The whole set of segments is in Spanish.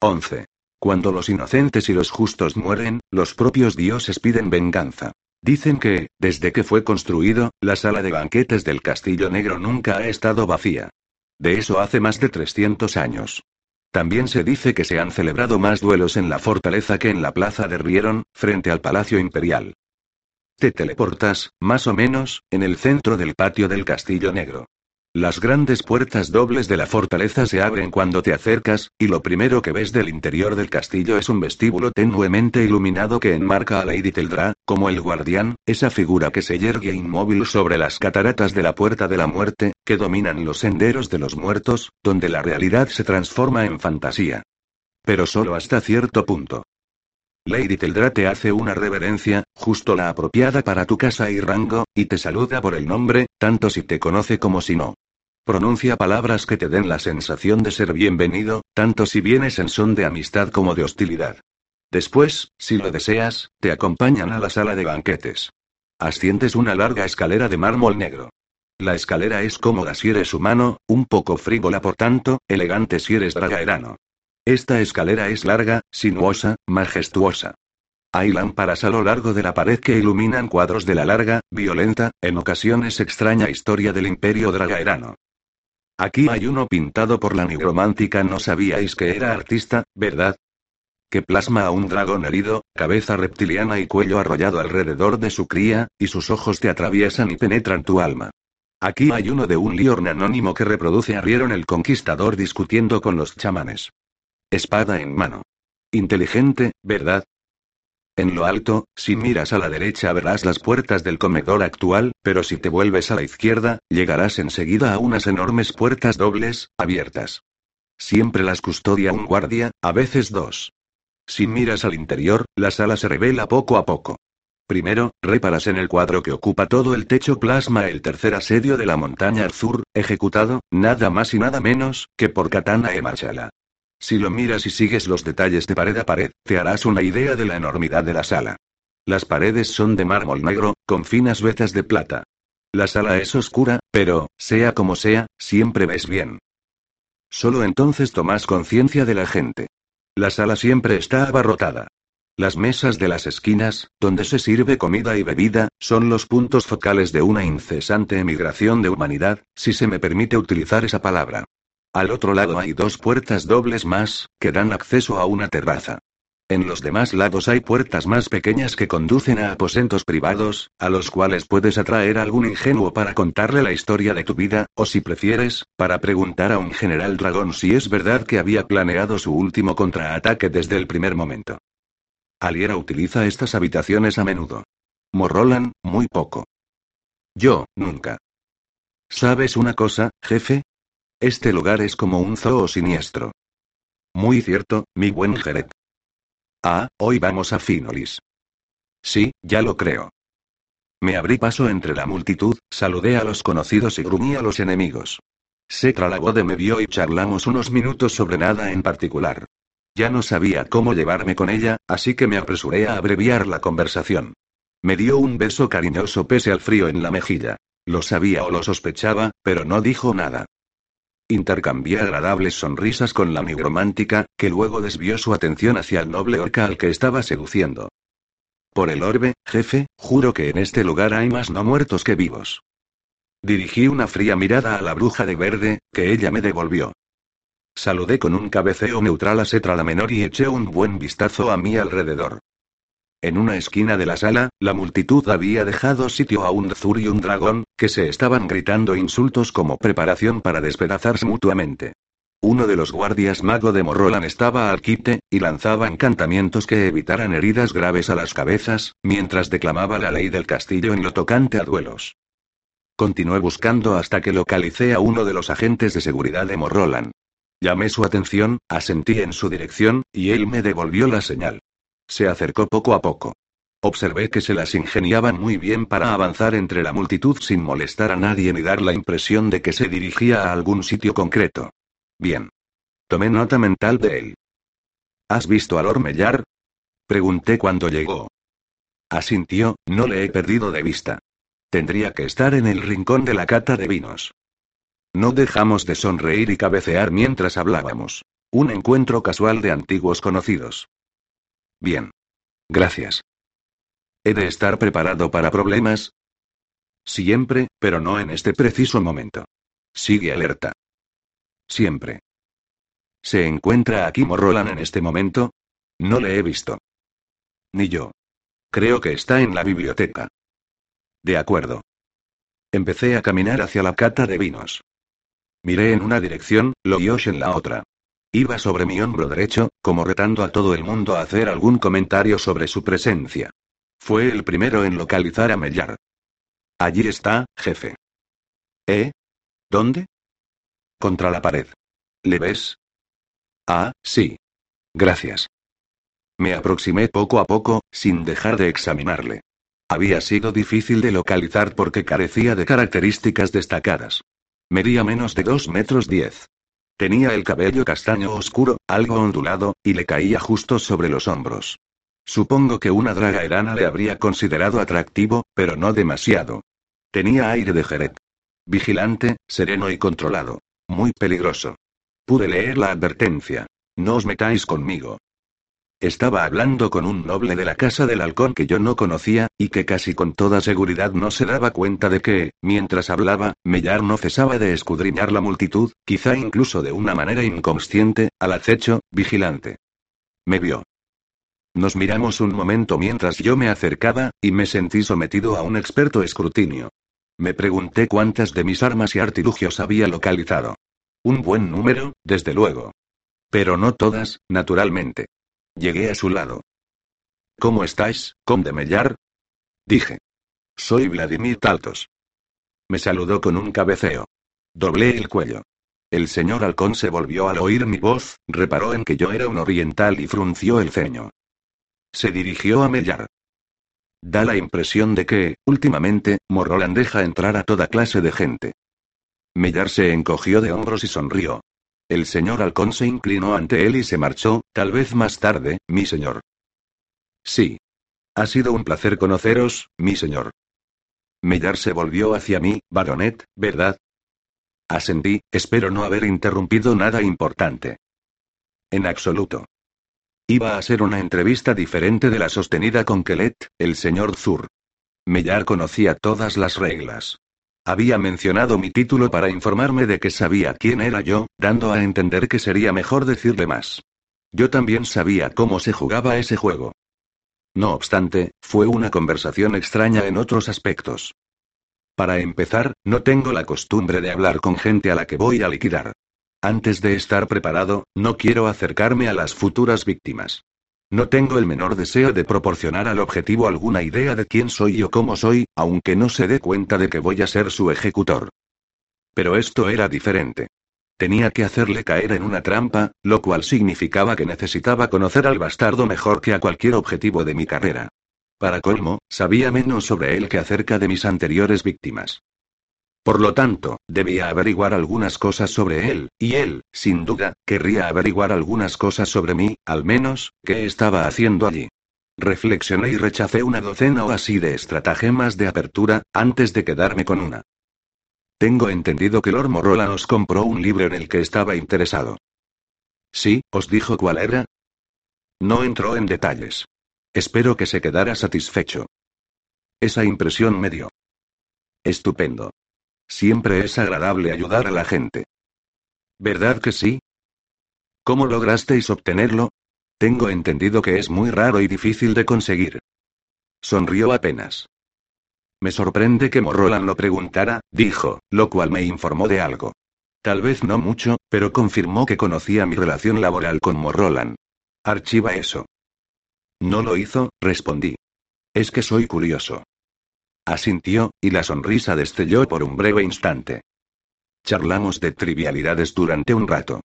11. Cuando los inocentes y los justos mueren, los propios dioses piden venganza. Dicen que, desde que fue construido, la sala de banquetes del Castillo Negro nunca ha estado vacía. De eso hace más de 300 años. También se dice que se han celebrado más duelos en la fortaleza que en la plaza de Rieron, frente al Palacio Imperial. Te teleportas, más o menos, en el centro del patio del Castillo Negro. Las grandes puertas dobles de la fortaleza se abren cuando te acercas, y lo primero que ves del interior del castillo es un vestíbulo tenuemente iluminado que enmarca a Lady Teldra, como el guardián, esa figura que se yergue inmóvil sobre las cataratas de la Puerta de la Muerte, que dominan los senderos de los muertos, donde la realidad se transforma en fantasía. Pero solo hasta cierto punto. Lady Teldra te hace una reverencia, justo la apropiada para tu casa y rango, y te saluda por el nombre, tanto si te conoce como si no. Pronuncia palabras que te den la sensación de ser bienvenido, tanto si vienes en son de amistad como de hostilidad. Después, si lo deseas, te acompañan a la sala de banquetes. Asciendes una larga escalera de mármol negro. La escalera es cómoda si eres humano, un poco frívola por tanto, elegante si eres dragaerano. Esta escalera es larga, sinuosa, majestuosa. Hay lámparas a lo largo de la pared que iluminan cuadros de la larga, violenta, en ocasiones extraña historia del imperio dragaerano. Aquí hay uno pintado por la nigromántica, no sabíais que era artista, ¿verdad? Que plasma a un dragón herido, cabeza reptiliana y cuello arrollado alrededor de su cría, y sus ojos te atraviesan y penetran tu alma. Aquí hay uno de un Liorn anónimo que reproduce a Rieron el Conquistador discutiendo con los chamanes. Espada en mano. Inteligente, ¿verdad? En lo alto, si miras a la derecha verás las puertas del comedor actual, pero si te vuelves a la izquierda, llegarás enseguida a unas enormes puertas dobles, abiertas. Siempre las custodia un guardia, a veces dos. Si miras al interior, la sala se revela poco a poco. Primero, reparas en el cuadro que ocupa todo el techo plasma el tercer asedio de la montaña Azur, ejecutado, nada más y nada menos, que por Katana e Machala. Si lo miras y sigues los detalles de pared a pared, te harás una idea de la enormidad de la sala. Las paredes son de mármol negro, con finas vetas de plata. La sala es oscura, pero, sea como sea, siempre ves bien. Solo entonces tomas conciencia de la gente. La sala siempre está abarrotada. Las mesas de las esquinas, donde se sirve comida y bebida, son los puntos focales de una incesante emigración de humanidad, si se me permite utilizar esa palabra. Al otro lado hay dos puertas dobles más, que dan acceso a una terraza. En los demás lados hay puertas más pequeñas que conducen a aposentos privados, a los cuales puedes atraer a algún ingenuo para contarle la historia de tu vida, o si prefieres, para preguntar a un general dragón si es verdad que había planeado su último contraataque desde el primer momento. Aliera utiliza estas habitaciones a menudo. Morrolan, muy poco. Yo, nunca. ¿Sabes una cosa, jefe? Este lugar es como un zoo siniestro. Muy cierto, mi buen Jeret. Ah, hoy vamos a Finolis. Sí, ya lo creo. Me abrí paso entre la multitud, saludé a los conocidos y gruñí a los enemigos. Setra la de me vio y charlamos unos minutos sobre nada en particular. Ya no sabía cómo llevarme con ella, así que me apresuré a abreviar la conversación. Me dio un beso cariñoso pese al frío en la mejilla. Lo sabía o lo sospechaba, pero no dijo nada. Intercambié agradables sonrisas con la nigromántica, que luego desvió su atención hacia el noble orca al que estaba seduciendo. Por el orbe, jefe, juro que en este lugar hay más no muertos que vivos. Dirigí una fría mirada a la bruja de verde, que ella me devolvió. Saludé con un cabeceo neutral a Setra la menor y eché un buen vistazo a mi alrededor. En una esquina de la sala, la multitud había dejado sitio a un Zur y un dragón, que se estaban gritando insultos como preparación para despedazarse mutuamente. Uno de los guardias mago de Morrolan estaba al quite, y lanzaba encantamientos que evitaran heridas graves a las cabezas, mientras declamaba la ley del castillo en lo tocante a duelos. Continué buscando hasta que localicé a uno de los agentes de seguridad de Morrolan. Llamé su atención, asentí en su dirección, y él me devolvió la señal. Se acercó poco a poco. Observé que se las ingeniaban muy bien para avanzar entre la multitud sin molestar a nadie ni dar la impresión de que se dirigía a algún sitio concreto. Bien. Tomé nota mental de él. ¿Has visto al Ormellar? Pregunté cuando llegó. Asintió, no le he perdido de vista. Tendría que estar en el rincón de la cata de vinos. No dejamos de sonreír y cabecear mientras hablábamos. Un encuentro casual de antiguos conocidos. Bien. Gracias. ¿He de estar preparado para problemas? Siempre, pero no en este preciso momento. Sigue alerta. Siempre. ¿Se encuentra aquí Morrolan en este momento? No le he visto. Ni yo. Creo que está en la biblioteca. De acuerdo. Empecé a caminar hacia la cata de vinos. Miré en una dirección, Yosh en la otra. Iba sobre mi hombro derecho, como retando a todo el mundo a hacer algún comentario sobre su presencia. Fue el primero en localizar a Mellar. Allí está, jefe. ¿Eh? ¿Dónde? Contra la pared. ¿Le ves? Ah, sí. Gracias. Me aproximé poco a poco, sin dejar de examinarle. Había sido difícil de localizar porque carecía de características destacadas. Medía menos de dos metros diez. Tenía el cabello castaño oscuro, algo ondulado, y le caía justo sobre los hombros. Supongo que una draga erana le habría considerado atractivo, pero no demasiado. Tenía aire de Jerez. Vigilante, sereno y controlado. Muy peligroso. Pude leer la advertencia. No os metáis conmigo. Estaba hablando con un noble de la casa del halcón que yo no conocía, y que casi con toda seguridad no se daba cuenta de que, mientras hablaba, Mellar no cesaba de escudriñar la multitud, quizá incluso de una manera inconsciente, al acecho, vigilante. Me vio. Nos miramos un momento mientras yo me acercaba, y me sentí sometido a un experto escrutinio. Me pregunté cuántas de mis armas y artilugios había localizado. Un buen número, desde luego. Pero no todas, naturalmente. Llegué a su lado. ¿Cómo estáis, conde Mellar? Dije. Soy Vladimir Taltos. Me saludó con un cabeceo. Doblé el cuello. El señor halcón se volvió al oír mi voz, reparó en que yo era un oriental y frunció el ceño. Se dirigió a Mellar. Da la impresión de que, últimamente, Morroland deja entrar a toda clase de gente. Mellar se encogió de hombros y sonrió. El señor halcón se inclinó ante él y se marchó, tal vez más tarde, mi señor. Sí. Ha sido un placer conoceros, mi señor. Mellar se volvió hacia mí, baronet, ¿verdad? Asentí, espero no haber interrumpido nada importante. En absoluto. Iba a ser una entrevista diferente de la sostenida con Kelet, el señor Zur. Mellar conocía todas las reglas. Había mencionado mi título para informarme de que sabía quién era yo, dando a entender que sería mejor decirle más. Yo también sabía cómo se jugaba ese juego. No obstante, fue una conversación extraña en otros aspectos. Para empezar, no tengo la costumbre de hablar con gente a la que voy a liquidar. Antes de estar preparado, no quiero acercarme a las futuras víctimas. No tengo el menor deseo de proporcionar al objetivo alguna idea de quién soy o cómo soy, aunque no se dé cuenta de que voy a ser su ejecutor. Pero esto era diferente. Tenía que hacerle caer en una trampa, lo cual significaba que necesitaba conocer al bastardo mejor que a cualquier objetivo de mi carrera. Para colmo, sabía menos sobre él que acerca de mis anteriores víctimas. Por lo tanto, debía averiguar algunas cosas sobre él, y él, sin duda, querría averiguar algunas cosas sobre mí, al menos, qué estaba haciendo allí. Reflexioné y rechacé una docena o así de estratagemas de apertura, antes de quedarme con una. Tengo entendido que Lord Morola nos compró un libro en el que estaba interesado. Sí, ¿os dijo cuál era? No entró en detalles. Espero que se quedara satisfecho. Esa impresión me dio. Estupendo. Siempre es agradable ayudar a la gente. ¿Verdad que sí? ¿Cómo lograsteis obtenerlo? Tengo entendido que es muy raro y difícil de conseguir. Sonrió apenas. Me sorprende que Morrolan lo preguntara, dijo, lo cual me informó de algo. Tal vez no mucho, pero confirmó que conocía mi relación laboral con Morrolan. Archiva eso. No lo hizo, respondí. Es que soy curioso. Asintió, y la sonrisa destelló por un breve instante. Charlamos de trivialidades durante un rato.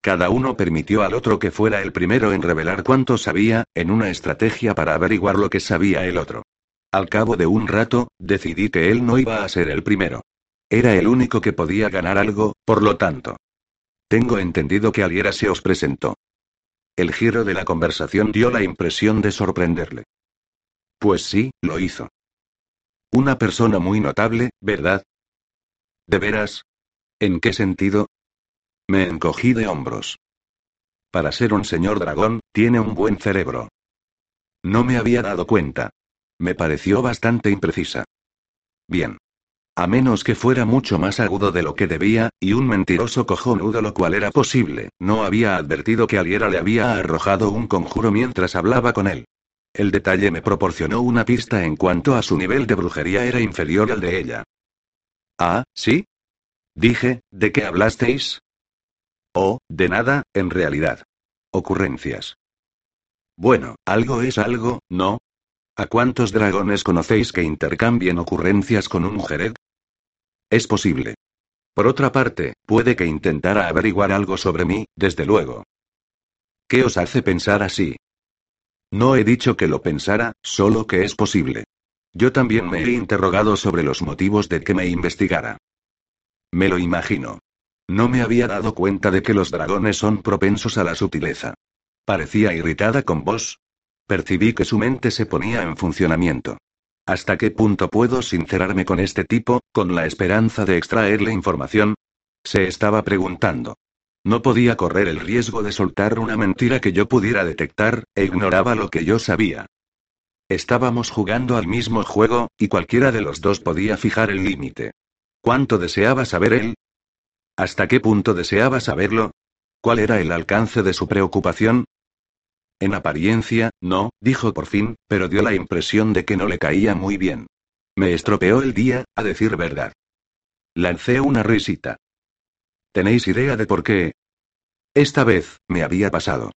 Cada uno permitió al otro que fuera el primero en revelar cuánto sabía, en una estrategia para averiguar lo que sabía el otro. Al cabo de un rato, decidí que él no iba a ser el primero. Era el único que podía ganar algo, por lo tanto. Tengo entendido que Aliera se os presentó. El giro de la conversación dio la impresión de sorprenderle. Pues sí, lo hizo. Una persona muy notable, ¿verdad? ¿De veras? ¿En qué sentido? Me encogí de hombros. Para ser un señor dragón, tiene un buen cerebro. No me había dado cuenta. Me pareció bastante imprecisa. Bien. A menos que fuera mucho más agudo de lo que debía, y un mentiroso cojonudo lo cual era posible, no había advertido que Aliera le había arrojado un conjuro mientras hablaba con él. El detalle me proporcionó una pista en cuanto a su nivel de brujería era inferior al de ella. Ah, ¿sí? Dije, ¿de qué hablasteis? Oh, de nada, en realidad. Ocurrencias. Bueno, algo es algo, ¿no? ¿A cuántos dragones conocéis que intercambien ocurrencias con un Jerez? Es posible. Por otra parte, puede que intentara averiguar algo sobre mí, desde luego. ¿Qué os hace pensar así? No he dicho que lo pensara, solo que es posible. Yo también me he interrogado sobre los motivos de que me investigara. Me lo imagino. No me había dado cuenta de que los dragones son propensos a la sutileza. Parecía irritada con vos. Percibí que su mente se ponía en funcionamiento. ¿Hasta qué punto puedo sincerarme con este tipo, con la esperanza de extraerle información? Se estaba preguntando. No podía correr el riesgo de soltar una mentira que yo pudiera detectar, e ignoraba lo que yo sabía. Estábamos jugando al mismo juego, y cualquiera de los dos podía fijar el límite. ¿Cuánto deseaba saber él? ¿Hasta qué punto deseaba saberlo? ¿Cuál era el alcance de su preocupación? En apariencia, no, dijo por fin, pero dio la impresión de que no le caía muy bien. Me estropeó el día, a decir verdad. Lancé una risita. ¿Tenéis idea de por qué? Esta vez, me había pasado.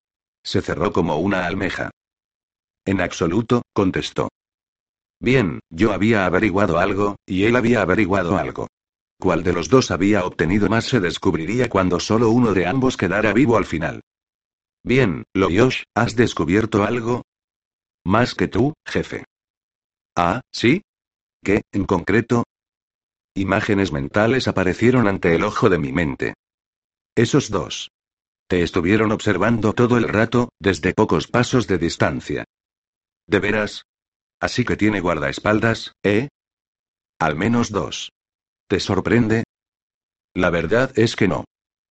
Se cerró como una almeja. En absoluto, contestó. Bien, yo había averiguado algo, y él había averiguado algo. Cuál de los dos había obtenido más se descubriría cuando solo uno de ambos quedara vivo al final. Bien, Loyosh, ¿has descubierto algo? Más que tú, jefe. Ah, ¿sí? ¿Qué, en concreto? Imágenes mentales aparecieron ante el ojo de mi mente. Esos dos. Te estuvieron observando todo el rato, desde pocos pasos de distancia. ¿De veras? Así que tiene guardaespaldas, ¿eh? Al menos dos. ¿Te sorprende? La verdad es que no.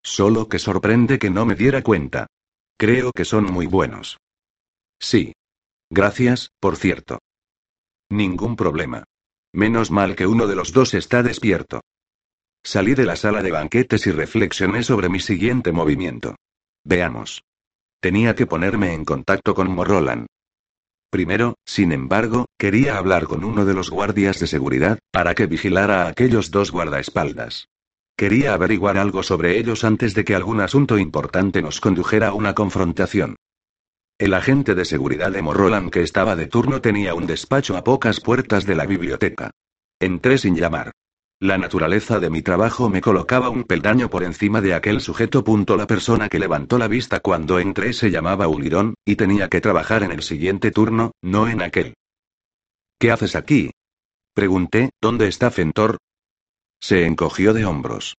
Solo que sorprende que no me diera cuenta. Creo que son muy buenos. Sí. Gracias, por cierto. Ningún problema. Menos mal que uno de los dos está despierto. Salí de la sala de banquetes y reflexioné sobre mi siguiente movimiento. Veamos. Tenía que ponerme en contacto con Morrolan. Primero, sin embargo, quería hablar con uno de los guardias de seguridad, para que vigilara a aquellos dos guardaespaldas. Quería averiguar algo sobre ellos antes de que algún asunto importante nos condujera a una confrontación. El agente de seguridad de Morroland que estaba de turno tenía un despacho a pocas puertas de la biblioteca. Entré sin llamar. La naturaleza de mi trabajo me colocaba un peldaño por encima de aquel sujeto. Punto la persona que levantó la vista cuando entré se llamaba Ulirón, y tenía que trabajar en el siguiente turno, no en aquel. ¿Qué haces aquí? Pregunté, ¿dónde está Fentor? Se encogió de hombros.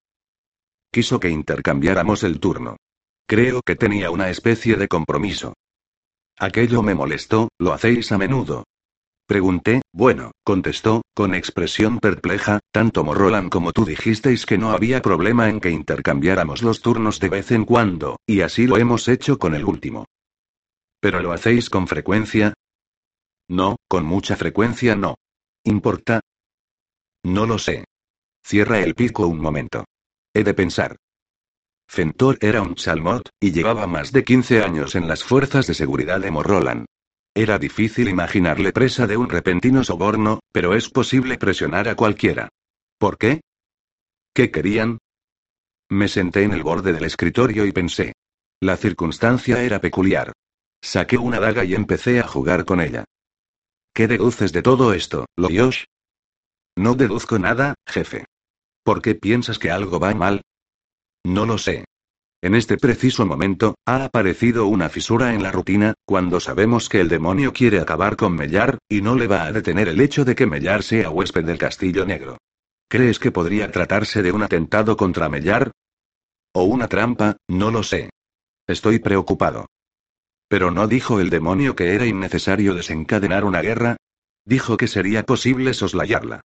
Quiso que intercambiáramos el turno. Creo que tenía una especie de compromiso. Aquello me molestó, ¿lo hacéis a menudo? Pregunté, bueno, contestó, con expresión perpleja, tanto Morrolan como tú dijisteis que no había problema en que intercambiáramos los turnos de vez en cuando, y así lo hemos hecho con el último. ¿Pero lo hacéis con frecuencia? No, con mucha frecuencia no. ¿Importa? No lo sé. Cierra el pico un momento. He de pensar. Fentor era un chalmot, y llevaba más de 15 años en las fuerzas de seguridad de Morrolan. Era difícil imaginarle presa de un repentino soborno, pero es posible presionar a cualquiera. ¿Por qué? ¿Qué querían? Me senté en el borde del escritorio y pensé. La circunstancia era peculiar. Saqué una daga y empecé a jugar con ella. ¿Qué deduces de todo esto, Loyosh? No deduzco nada, jefe. ¿Por qué piensas que algo va mal? No lo sé. En este preciso momento, ha aparecido una fisura en la rutina, cuando sabemos que el demonio quiere acabar con Mellar, y no le va a detener el hecho de que Mellar sea huésped del Castillo Negro. ¿Crees que podría tratarse de un atentado contra Mellar? ¿O una trampa? No lo sé. Estoy preocupado. Pero no dijo el demonio que era innecesario desencadenar una guerra. Dijo que sería posible soslayarla.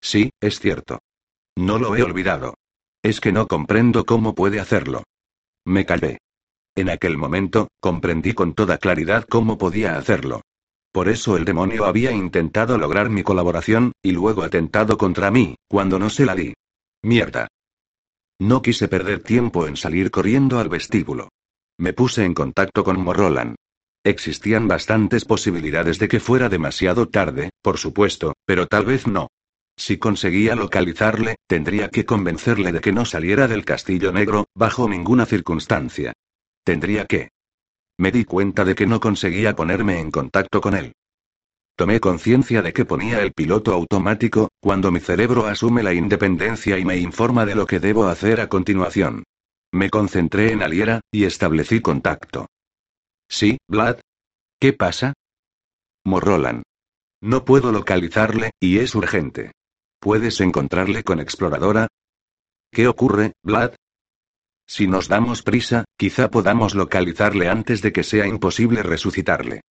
Sí, es cierto. No lo he olvidado. Es que no comprendo cómo puede hacerlo. Me callé. En aquel momento, comprendí con toda claridad cómo podía hacerlo. Por eso el demonio había intentado lograr mi colaboración, y luego atentado contra mí, cuando no se la di. Mierda. No quise perder tiempo en salir corriendo al vestíbulo. Me puse en contacto con Morrolan. Existían bastantes posibilidades de que fuera demasiado tarde, por supuesto, pero tal vez no. Si conseguía localizarle, tendría que convencerle de que no saliera del castillo negro, bajo ninguna circunstancia. Tendría que. Me di cuenta de que no conseguía ponerme en contacto con él. Tomé conciencia de que ponía el piloto automático, cuando mi cerebro asume la independencia y me informa de lo que debo hacer a continuación. Me concentré en Aliera, y establecí contacto. Sí, Vlad. ¿Qué pasa? Morrolan. No puedo localizarle, y es urgente. ¿Puedes encontrarle con exploradora? ¿Qué ocurre, Vlad? Si nos damos prisa, quizá podamos localizarle antes de que sea imposible resucitarle.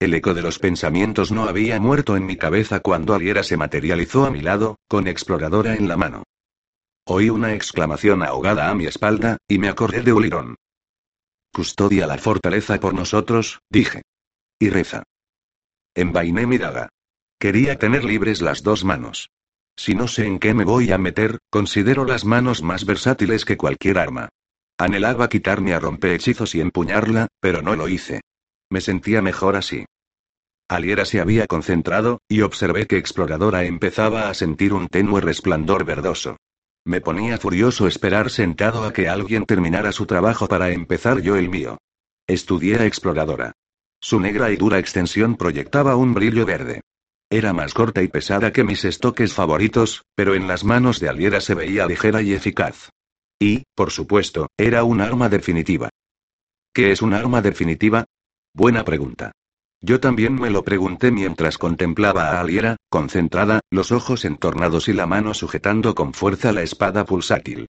El eco de los pensamientos no había muerto en mi cabeza cuando Aliera se materializó a mi lado, con exploradora en la mano. Oí una exclamación ahogada a mi espalda, y me acordé de Ulirón. Custodia la fortaleza por nosotros, dije. Y reza. Envainé mi daga. Quería tener libres las dos manos. Si no sé en qué me voy a meter, considero las manos más versátiles que cualquier arma. Anhelaba quitarme a hechizos y empuñarla, pero no lo hice. Me sentía mejor así. Aliera se había concentrado, y observé que Exploradora empezaba a sentir un tenue resplandor verdoso. Me ponía furioso esperar sentado a que alguien terminara su trabajo para empezar yo el mío. Estudié a exploradora. Su negra y dura extensión proyectaba un brillo verde. Era más corta y pesada que mis estoques favoritos, pero en las manos de Aliera se veía ligera y eficaz. Y, por supuesto, era un arma definitiva. ¿Qué es un arma definitiva? Buena pregunta. Yo también me lo pregunté mientras contemplaba a Aliera, concentrada, los ojos entornados y la mano sujetando con fuerza la espada pulsátil.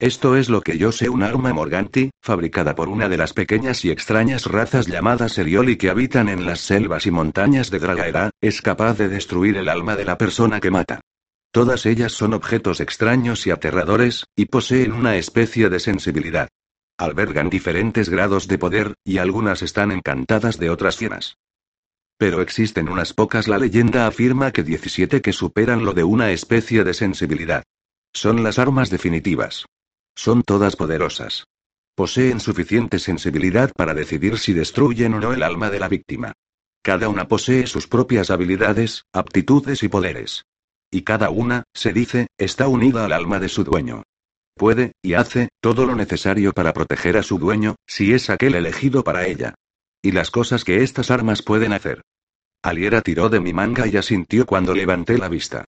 Esto es lo que yo sé, un arma Morganti, fabricada por una de las pequeñas y extrañas razas llamadas Erioli que habitan en las selvas y montañas de Dragaera, es capaz de destruir el alma de la persona que mata. Todas ellas son objetos extraños y aterradores, y poseen una especie de sensibilidad. Albergan diferentes grados de poder, y algunas están encantadas de otras fieras. Pero existen unas pocas, la leyenda afirma que 17 que superan lo de una especie de sensibilidad. Son las armas definitivas. Son todas poderosas. Poseen suficiente sensibilidad para decidir si destruyen o no el alma de la víctima. Cada una posee sus propias habilidades, aptitudes y poderes. Y cada una, se dice, está unida al alma de su dueño. Puede, y hace, todo lo necesario para proteger a su dueño, si es aquel elegido para ella. Y las cosas que estas armas pueden hacer. Aliera tiró de mi manga y asintió cuando levanté la vista.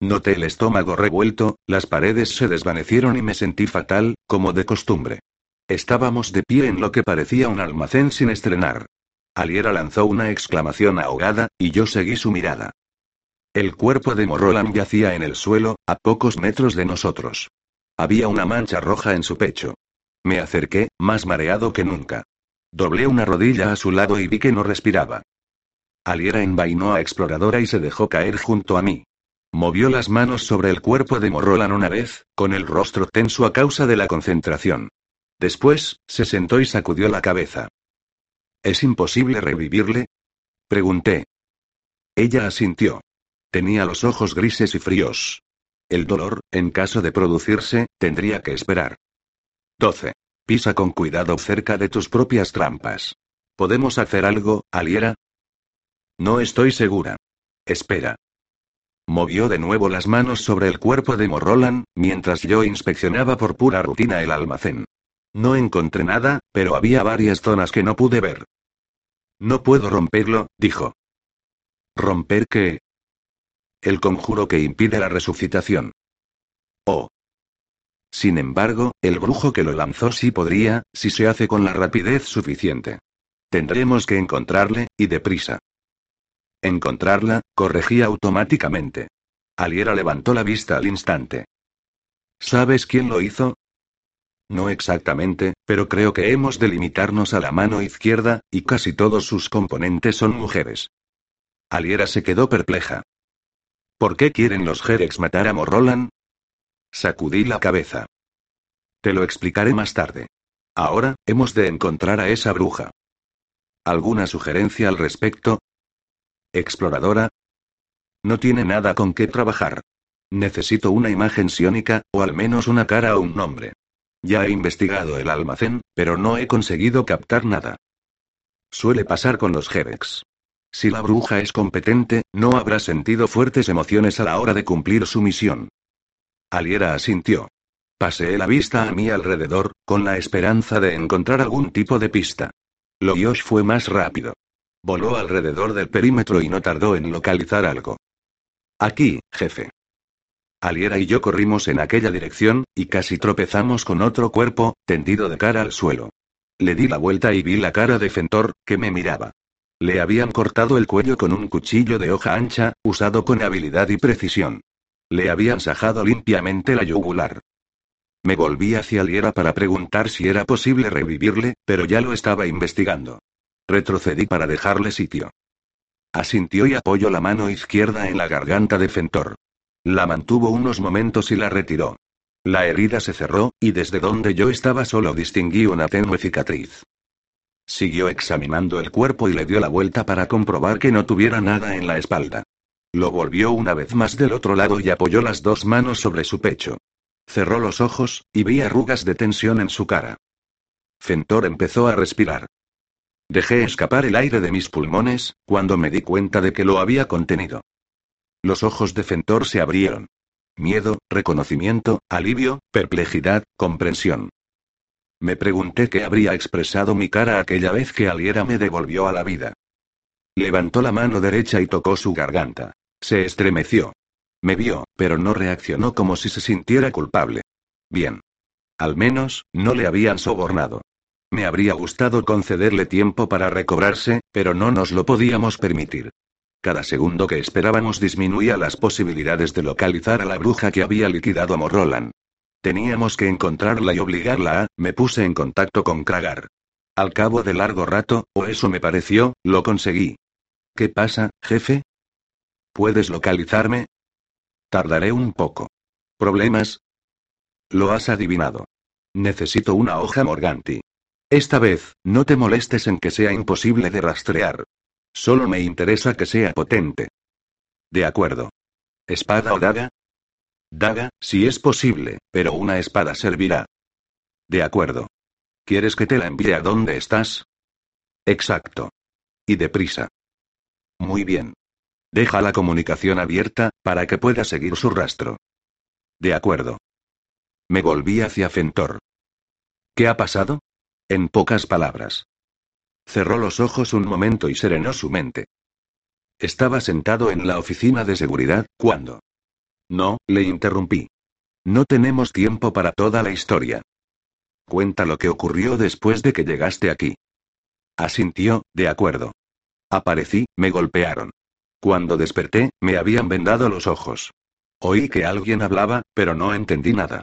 Noté el estómago revuelto, las paredes se desvanecieron y me sentí fatal, como de costumbre. Estábamos de pie en lo que parecía un almacén sin estrenar. Aliera lanzó una exclamación ahogada, y yo seguí su mirada. El cuerpo de Morrolan yacía en el suelo, a pocos metros de nosotros. Había una mancha roja en su pecho. Me acerqué, más mareado que nunca. Doblé una rodilla a su lado y vi que no respiraba. Aliera envainó a Exploradora y se dejó caer junto a mí. Movió las manos sobre el cuerpo de Morrolan una vez, con el rostro tenso a causa de la concentración. Después, se sentó y sacudió la cabeza. ¿Es imposible revivirle? Pregunté. Ella asintió. Tenía los ojos grises y fríos. El dolor, en caso de producirse, tendría que esperar. 12. Pisa con cuidado cerca de tus propias trampas. ¿Podemos hacer algo, Aliera? No estoy segura. Espera. Movió de nuevo las manos sobre el cuerpo de Morrolan, mientras yo inspeccionaba por pura rutina el almacén. No encontré nada, pero había varias zonas que no pude ver. No puedo romperlo, dijo. ¿Romper qué? El conjuro que impide la resucitación. Oh. Sin embargo, el brujo que lo lanzó sí podría, si se hace con la rapidez suficiente. Tendremos que encontrarle, y deprisa. Encontrarla, corregí automáticamente. Aliera levantó la vista al instante. ¿Sabes quién lo hizo? No exactamente, pero creo que hemos de limitarnos a la mano izquierda, y casi todos sus componentes son mujeres. Aliera se quedó perpleja. ¿Por qué quieren los Jerex matar a Morrolan? Sacudí la cabeza. Te lo explicaré más tarde. Ahora, hemos de encontrar a esa bruja. ¿Alguna sugerencia al respecto? ¿Exploradora? No tiene nada con qué trabajar. Necesito una imagen siónica, o al menos una cara o un nombre. Ya he investigado el almacén, pero no he conseguido captar nada. Suele pasar con los Jerex. Si la bruja es competente, no habrá sentido fuertes emociones a la hora de cumplir su misión. Aliera asintió. Paseé la vista a mi alrededor, con la esperanza de encontrar algún tipo de pista. Lo Yosh fue más rápido. Voló alrededor del perímetro y no tardó en localizar algo. Aquí, jefe. Aliera y yo corrimos en aquella dirección, y casi tropezamos con otro cuerpo, tendido de cara al suelo. Le di la vuelta y vi la cara de Fentor, que me miraba. Le habían cortado el cuello con un cuchillo de hoja ancha, usado con habilidad y precisión. Le habían sajado limpiamente la yugular. Me volví hacia Aliera para preguntar si era posible revivirle, pero ya lo estaba investigando. Retrocedí para dejarle sitio. Asintió y apoyó la mano izquierda en la garganta de Fentor. La mantuvo unos momentos y la retiró. La herida se cerró, y desde donde yo estaba solo distinguí una tenue cicatriz. Siguió examinando el cuerpo y le dio la vuelta para comprobar que no tuviera nada en la espalda. Lo volvió una vez más del otro lado y apoyó las dos manos sobre su pecho. Cerró los ojos, y vi arrugas de tensión en su cara. Fentor empezó a respirar. Dejé escapar el aire de mis pulmones, cuando me di cuenta de que lo había contenido. Los ojos de Fentor se abrieron. Miedo, reconocimiento, alivio, perplejidad, comprensión. Me pregunté qué habría expresado mi cara aquella vez que Aliera me devolvió a la vida. Levantó la mano derecha y tocó su garganta. Se estremeció. Me vio, pero no reaccionó como si se sintiera culpable. Bien. Al menos, no le habían sobornado. Me habría gustado concederle tiempo para recobrarse, pero no nos lo podíamos permitir. Cada segundo que esperábamos disminuía las posibilidades de localizar a la bruja que había liquidado a Morrolan. Teníamos que encontrarla y obligarla a, me puse en contacto con Kragar. Al cabo de largo rato, o eso me pareció, lo conseguí. ¿Qué pasa, jefe? ¿Puedes localizarme? Tardaré un poco. ¿Problemas? Lo has adivinado. Necesito una hoja Morganti. Esta vez, no te molestes en que sea imposible de rastrear. Solo me interesa que sea potente. De acuerdo. ¿Espada o daga? Daga, si es posible, pero una espada servirá. De acuerdo. ¿Quieres que te la envíe a dónde estás? Exacto. Y deprisa. Muy bien. Deja la comunicación abierta, para que pueda seguir su rastro. De acuerdo. Me volví hacia Fentor. ¿Qué ha pasado? En pocas palabras. Cerró los ojos un momento y serenó su mente. Estaba sentado en la oficina de seguridad, cuando... No, le interrumpí. No tenemos tiempo para toda la historia. Cuenta lo que ocurrió después de que llegaste aquí. Asintió, de acuerdo. Aparecí, me golpearon. Cuando desperté, me habían vendado los ojos. Oí que alguien hablaba, pero no entendí nada.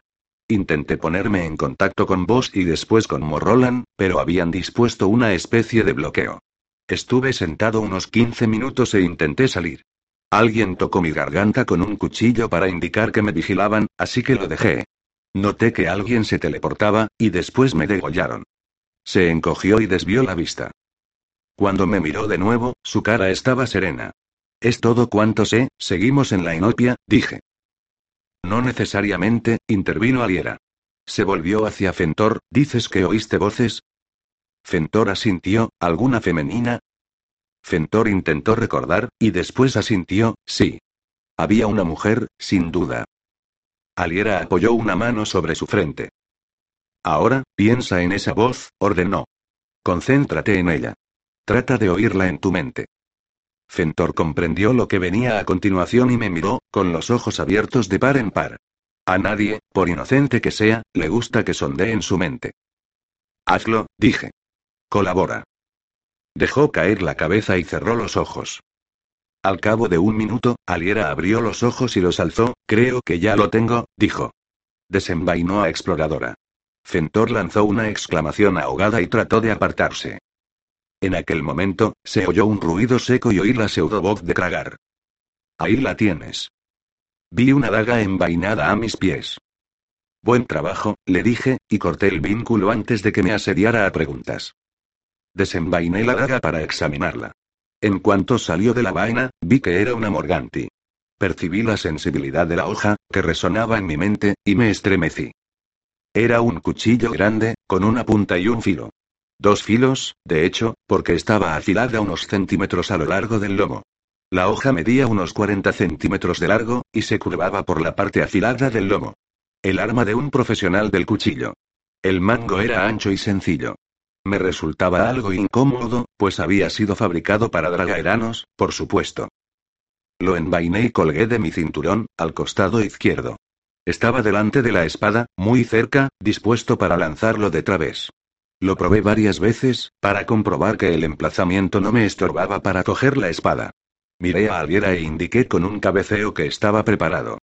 Intenté ponerme en contacto con vos y después con Morrolan, pero habían dispuesto una especie de bloqueo. Estuve sentado unos 15 minutos e intenté salir. Alguien tocó mi garganta con un cuchillo para indicar que me vigilaban, así que lo dejé. Noté que alguien se teleportaba, y después me degollaron. Se encogió y desvió la vista. Cuando me miró de nuevo, su cara estaba serena. Es todo cuanto sé, seguimos en la inopia, dije. No necesariamente, intervino Aliera. Se volvió hacia Fentor, ¿dices que oíste voces? Fentor asintió, ¿alguna femenina? Fentor intentó recordar, y después asintió, sí. Había una mujer, sin duda. Aliera apoyó una mano sobre su frente. Ahora, piensa en esa voz, ordenó. Concéntrate en ella. Trata de oírla en tu mente. Fentor comprendió lo que venía a continuación y me miró, con los ojos abiertos de par en par. A nadie, por inocente que sea, le gusta que sondeen su mente. Hazlo, dije. Colabora. Dejó caer la cabeza y cerró los ojos. Al cabo de un minuto, Aliera abrió los ojos y los alzó, creo que ya lo tengo, dijo. Desenvainó a Exploradora. Fentor lanzó una exclamación ahogada y trató de apartarse. En aquel momento, se oyó un ruido seco y oí la pseudovoz de Kragar. Ahí la tienes. Vi una daga envainada a mis pies. Buen trabajo, le dije, y corté el vínculo antes de que me asediara a preguntas. Desenvainé la daga para examinarla. En cuanto salió de la vaina, vi que era una Morganti. Percibí la sensibilidad de la hoja, que resonaba en mi mente, y me estremecí. Era un cuchillo grande, con una punta y un filo. Dos filos, de hecho, porque estaba afilada unos centímetros a lo largo del lomo. La hoja medía unos 40 centímetros de largo, y se curvaba por la parte afilada del lomo. El arma de un profesional del cuchillo. El mango era ancho y sencillo. Me resultaba algo incómodo, pues había sido fabricado para dragaeranos, por supuesto. Lo envainé y colgué de mi cinturón, al costado izquierdo. Estaba delante de la espada, muy cerca, dispuesto para lanzarlo de través. Lo probé varias veces, para comprobar que el emplazamiento no me estorbaba para coger la espada. Miré a Aliera e indiqué con un cabeceo que estaba preparado.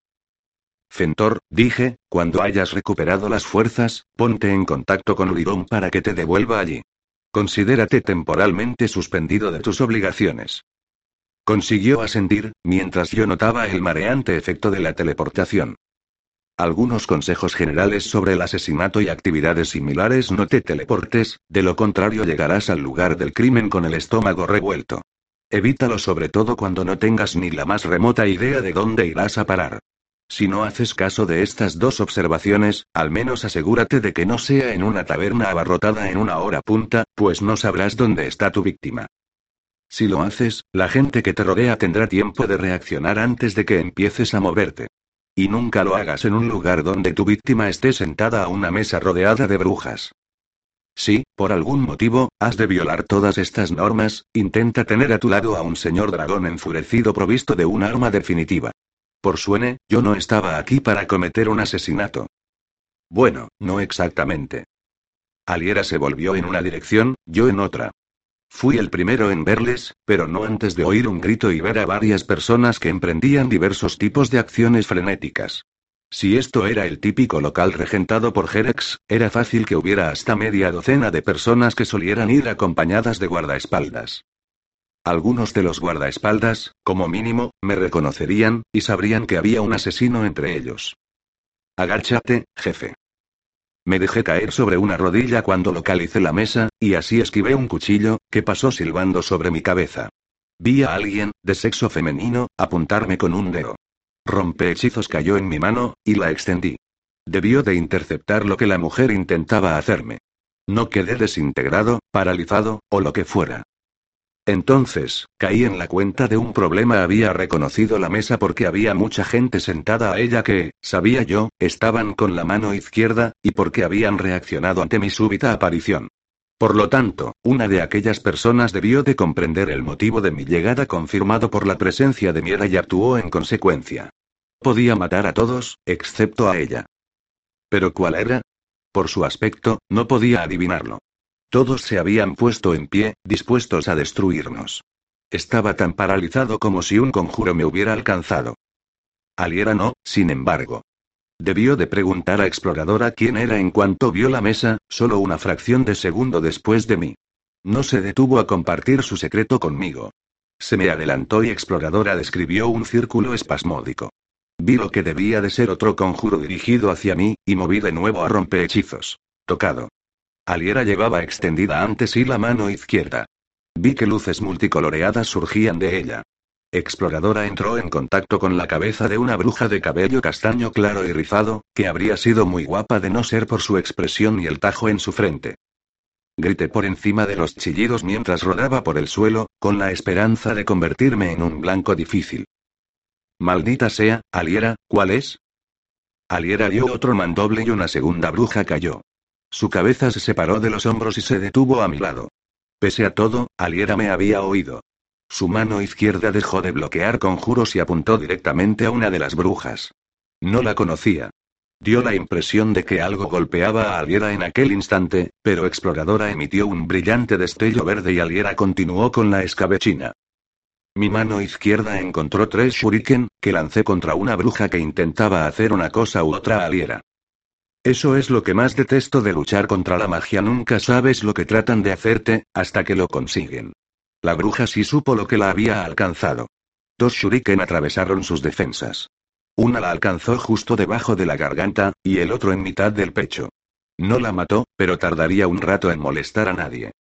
Fentor, dije, cuando hayas recuperado las fuerzas, ponte en contacto con Ulirón para que te devuelva allí. Considérate temporalmente suspendido de tus obligaciones. Consiguió asentir, mientras yo notaba el mareante efecto de la teleportación. Algunos consejos generales sobre el asesinato y actividades similares no te teleportes, de lo contrario llegarás al lugar del crimen con el estómago revuelto. Evítalo sobre todo cuando no tengas ni la más remota idea de dónde irás a parar. Si no haces caso de estas dos observaciones, al menos asegúrate de que no sea en una taberna abarrotada en una hora punta, pues no sabrás dónde está tu víctima. Si lo haces, la gente que te rodea tendrá tiempo de reaccionar antes de que empieces a moverte. Y nunca lo hagas en un lugar donde tu víctima esté sentada a una mesa rodeada de brujas. Si, por algún motivo, has de violar todas estas normas, intenta tener a tu lado a un señor dragón enfurecido provisto de un arma definitiva. Por suene, yo no estaba aquí para cometer un asesinato. Bueno, no exactamente. Aliera se volvió en una dirección, yo en otra. Fui el primero en verles, pero no antes de oír un grito y ver a varias personas que emprendían diversos tipos de acciones frenéticas. Si esto era el típico local regentado por Jerex, era fácil que hubiera hasta media docena de personas que solieran ir acompañadas de guardaespaldas. Algunos de los guardaespaldas, como mínimo, me reconocerían, y sabrían que había un asesino entre ellos. Agáchate, jefe. Me dejé caer sobre una rodilla cuando localicé la mesa, y así esquivé un cuchillo, que pasó silbando sobre mi cabeza. Vi a alguien, de sexo femenino, apuntarme con un dedo. hechizos cayó en mi mano, y la extendí. Debió de interceptar lo que la mujer intentaba hacerme. No quedé desintegrado, paralizado, o lo que fuera. Entonces, caí en la cuenta de un problema. Había reconocido la mesa porque había mucha gente sentada a ella que, sabía yo, estaban con la mano izquierda, y porque habían reaccionado ante mi súbita aparición. Por lo tanto, una de aquellas personas debió de comprender el motivo de mi llegada confirmado por la presencia de Miera y actuó en consecuencia. Podía matar a todos, excepto a ella. ¿Pero cuál era? Por su aspecto, no podía adivinarlo. Todos se habían puesto en pie, dispuestos a destruirnos. Estaba tan paralizado como si un conjuro me hubiera alcanzado. Aliera no, sin embargo. Debió de preguntar a Exploradora quién era en cuanto vio la mesa, solo una fracción de segundo después de mí. No se detuvo a compartir su secreto conmigo. Se me adelantó y Exploradora describió un círculo espasmódico. Vi lo que debía de ser otro conjuro dirigido hacia mí, y moví de nuevo a rompehechizos. Tocado. Aliera llevaba extendida ante sí la mano izquierda. Vi que luces multicoloreadas surgían de ella. Exploradora entró en contacto con la cabeza de una bruja de cabello castaño claro y rizado, que habría sido muy guapa de no ser por su expresión y el tajo en su frente. Grité por encima de los chillidos mientras rodaba por el suelo, con la esperanza de convertirme en un blanco difícil. Maldita sea, Aliera, ¿cuál es? Aliera dio otro mandoble y una segunda bruja cayó. Su cabeza se separó de los hombros y se detuvo a mi lado. Pese a todo, Aliera me había oído. Su mano izquierda dejó de bloquear conjuros y apuntó directamente a una de las brujas. No la conocía. Dio la impresión de que algo golpeaba a Aliera en aquel instante, pero Exploradora emitió un brillante destello verde y Aliera continuó con la escabechina. Mi mano izquierda encontró tres shuriken, que lancé contra una bruja que intentaba hacer una cosa u otra a Aliera. Eso es lo que más detesto de luchar contra la magia. Nunca sabes lo que tratan de hacerte, hasta que lo consiguen. La bruja sí supo lo que la había alcanzado. Dos shuriken atravesaron sus defensas. Una la alcanzó justo debajo de la garganta, y el otro en mitad del pecho. No la mató, pero tardaría un rato en molestar a nadie.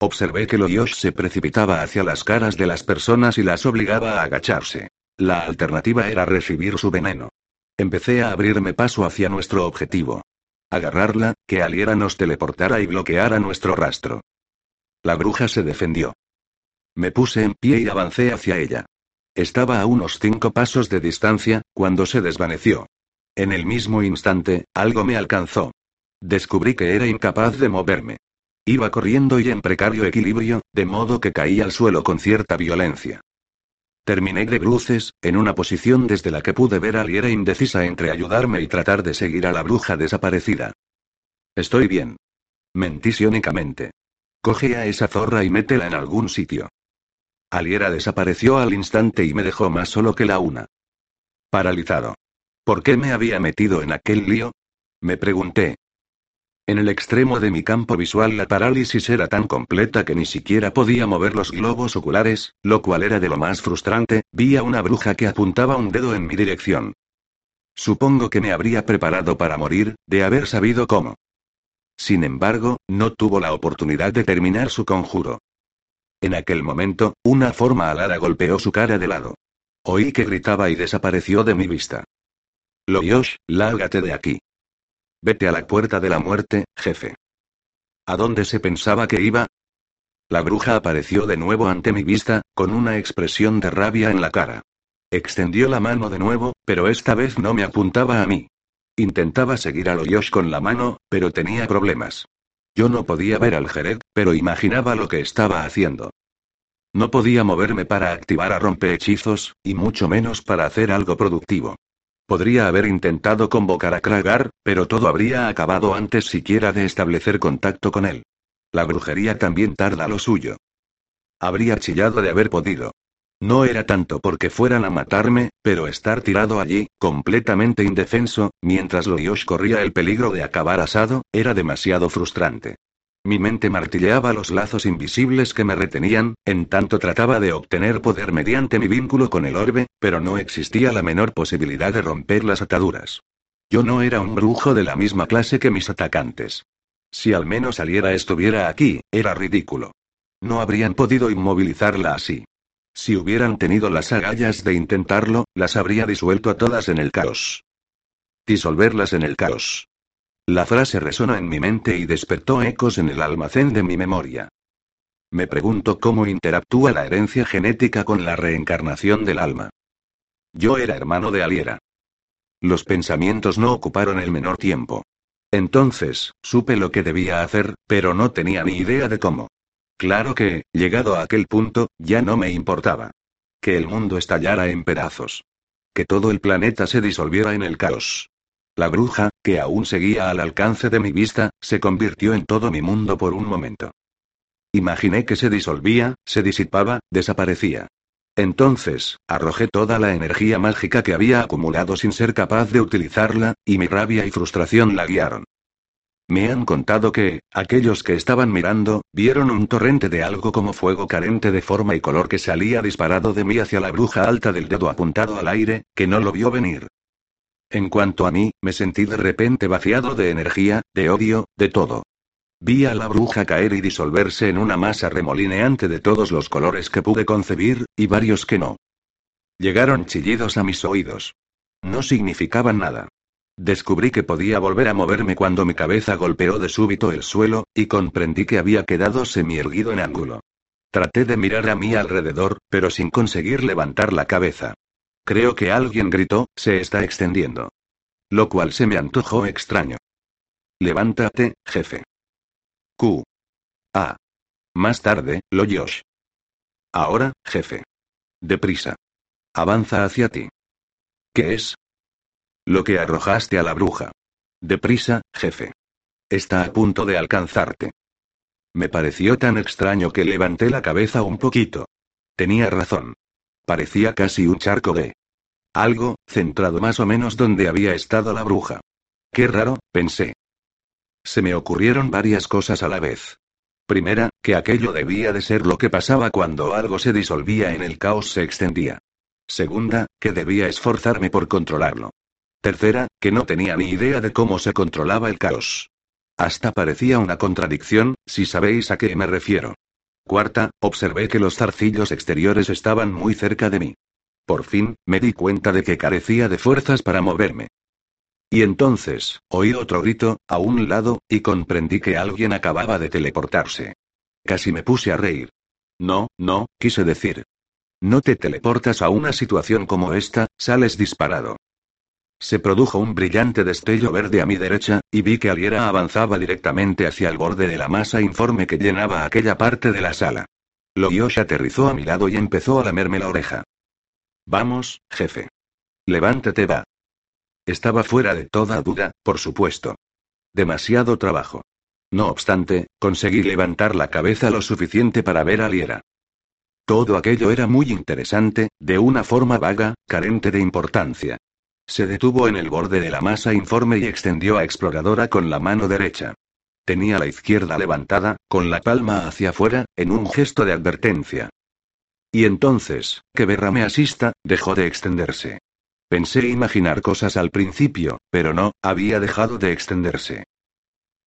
Observé que Loyosh se precipitaba hacia las caras de las personas y las obligaba a agacharse. La alternativa era recibir su veneno. Empecé a abrirme paso hacia nuestro objetivo. Agarrarla, que Aliera nos teleportara y bloqueara nuestro rastro. La bruja se defendió. Me puse en pie y avancé hacia ella. Estaba a unos cinco pasos de distancia, cuando se desvaneció. En el mismo instante, algo me alcanzó. Descubrí que era incapaz de moverme. Iba corriendo y en precario equilibrio, de modo que caí al suelo con cierta violencia. Terminé de bruces, en una posición desde la que pude ver a Liera indecisa entre ayudarme y tratar de seguir a la bruja desaparecida. Estoy bien. Mentí sionicamente. Coge a esa zorra y métela en algún sitio. Aliera desapareció al instante y me dejó más solo que la una. Paralizado. ¿Por qué me había metido en aquel lío? Me pregunté, en el extremo de mi campo visual la parálisis era tan completa que ni siquiera podía mover los globos oculares, lo cual era de lo más frustrante, vi a una bruja que apuntaba un dedo en mi dirección. Supongo que me habría preparado para morir, de haber sabido cómo. Sin embargo, no tuvo la oportunidad de terminar su conjuro. En aquel momento, una forma alada golpeó su cara de lado. Oí que gritaba y desapareció de mi vista. Loyosh, lárgate de aquí. Vete a la puerta de la muerte, jefe. ¿A dónde se pensaba que iba? La bruja apareció de nuevo ante mi vista, con una expresión de rabia en la cara. Extendió la mano de nuevo, pero esta vez no me apuntaba a mí. Intentaba seguir a Loyosh con la mano, pero tenía problemas. Yo no podía ver al Jerez, pero imaginaba lo que estaba haciendo. No podía moverme para activar a rompehechizos, y mucho menos para hacer algo productivo. Podría haber intentado convocar a Kragar, pero todo habría acabado antes siquiera de establecer contacto con él. La brujería también tarda lo suyo. Habría chillado de haber podido. No era tanto porque fueran a matarme, pero estar tirado allí, completamente indefenso, mientras Loyosh corría el peligro de acabar asado, era demasiado frustrante. Mi mente martilleaba los lazos invisibles que me retenían, en tanto trataba de obtener poder mediante mi vínculo con el orbe, pero no existía la menor posibilidad de romper las ataduras. Yo no era un brujo de la misma clase que mis atacantes. Si al menos saliera estuviera aquí, era ridículo. No habrían podido inmovilizarla así. Si hubieran tenido las agallas de intentarlo, las habría disuelto a todas en el caos. Disolverlas en el caos. La frase resonó en mi mente y despertó ecos en el almacén de mi memoria. Me pregunto cómo interactúa la herencia genética con la reencarnación del alma. Yo era hermano de Aliera. Los pensamientos no ocuparon el menor tiempo. Entonces, supe lo que debía hacer, pero no tenía ni idea de cómo. Claro que, llegado a aquel punto, ya no me importaba. Que el mundo estallara en pedazos. Que todo el planeta se disolviera en el caos. La bruja, que aún seguía al alcance de mi vista, se convirtió en todo mi mundo por un momento. Imaginé que se disolvía, se disipaba, desaparecía. Entonces, arrojé toda la energía mágica que había acumulado sin ser capaz de utilizarla, y mi rabia y frustración la guiaron. Me han contado que, aquellos que estaban mirando, vieron un torrente de algo como fuego carente de forma y color que salía disparado de mí hacia la bruja alta del dedo apuntado al aire, que no lo vio venir. En cuanto a mí, me sentí de repente vaciado de energía, de odio, de todo. Vi a la bruja caer y disolverse en una masa remolineante de todos los colores que pude concebir, y varios que no. Llegaron chillidos a mis oídos. No significaban nada. Descubrí que podía volver a moverme cuando mi cabeza golpeó de súbito el suelo, y comprendí que había quedado semierguido en ángulo. Traté de mirar a mi alrededor, pero sin conseguir levantar la cabeza. Creo que alguien gritó, se está extendiendo. Lo cual se me antojó extraño. Levántate, jefe. Q. A. Más tarde, lo Josh. Ahora, jefe. Deprisa. Avanza hacia ti. ¿Qué es? Lo que arrojaste a la bruja. Deprisa, jefe. Está a punto de alcanzarte. Me pareció tan extraño que levanté la cabeza un poquito. Tenía razón. Parecía casi un charco de algo, centrado más o menos donde había estado la bruja. Qué raro, pensé. Se me ocurrieron varias cosas a la vez. Primera, que aquello debía de ser lo que pasaba cuando algo se disolvía en el caos se extendía. Segunda, que debía esforzarme por controlarlo. Tercera, que no tenía ni idea de cómo se controlaba el caos. Hasta parecía una contradicción, si sabéis a qué me refiero. Cuarta, observé que los zarcillos exteriores estaban muy cerca de mí. Por fin, me di cuenta de que carecía de fuerzas para moverme. Y entonces, oí otro grito, a un lado, y comprendí que alguien acababa de teleportarse. Casi me puse a reír. No, no, quise decir. No te teleportas a una situación como esta, sales disparado. Se produjo un brillante destello verde a mi derecha, y vi que Aliera avanzaba directamente hacia el borde de la masa informe que llenaba aquella parte de la sala. Loyosh aterrizó a mi lado y empezó a lamerme la oreja. Vamos, jefe. Levántate, va. Estaba fuera de toda duda, por supuesto. Demasiado trabajo. No obstante, conseguí levantar la cabeza lo suficiente para ver a Liera. Todo aquello era muy interesante, de una forma vaga, carente de importancia. Se detuvo en el borde de la masa informe y extendió a Exploradora con la mano derecha. Tenía la izquierda levantada, con la palma hacia afuera, en un gesto de advertencia. Y entonces, que Berra me asista, dejó de extenderse. Pensé imaginar cosas al principio, pero no, había dejado de extenderse.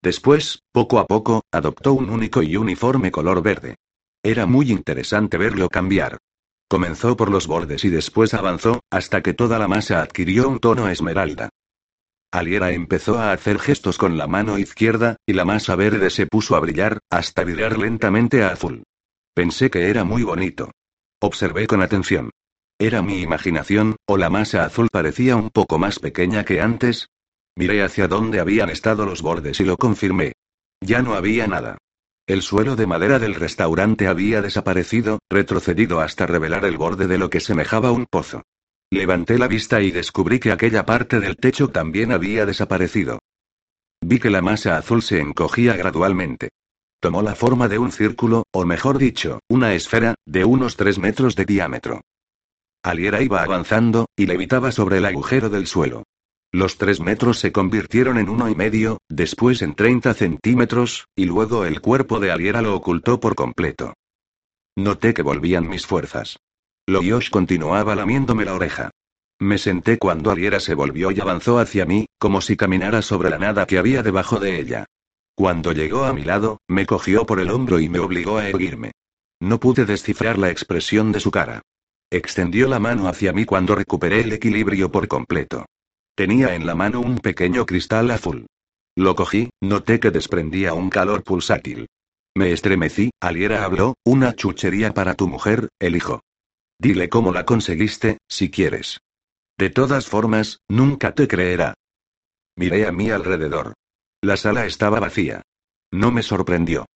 Después, poco a poco, adoptó un único y uniforme color verde. Era muy interesante verlo cambiar. Comenzó por los bordes y después avanzó, hasta que toda la masa adquirió un tono esmeralda. Aliera empezó a hacer gestos con la mano izquierda, y la masa verde se puso a brillar, hasta virar lentamente a azul. Pensé que era muy bonito. Observé con atención. ¿Era mi imaginación, o la masa azul parecía un poco más pequeña que antes? Miré hacia dónde habían estado los bordes y lo confirmé. Ya no había nada. El suelo de madera del restaurante había desaparecido, retrocedido hasta revelar el borde de lo que semejaba un pozo. Levanté la vista y descubrí que aquella parte del techo también había desaparecido. Vi que la masa azul se encogía gradualmente. Tomó la forma de un círculo, o mejor dicho, una esfera, de unos tres metros de diámetro. Aliera iba avanzando, y levitaba sobre el agujero del suelo. Los tres metros se convirtieron en uno y medio, después en 30 centímetros, y luego el cuerpo de Aliera lo ocultó por completo. Noté que volvían mis fuerzas. Loyosh continuaba lamiéndome la oreja. Me senté cuando Aliera se volvió y avanzó hacia mí, como si caminara sobre la nada que había debajo de ella. Cuando llegó a mi lado, me cogió por el hombro y me obligó a erguirme. No pude descifrar la expresión de su cara. Extendió la mano hacia mí cuando recuperé el equilibrio por completo. Tenía en la mano un pequeño cristal azul. Lo cogí, noté que desprendía un calor pulsátil. Me estremecí, Aliera habló, una chuchería para tu mujer, el hijo. Dile cómo la conseguiste, si quieres. De todas formas, nunca te creerá. Miré a mi alrededor. La sala estaba vacía. No me sorprendió.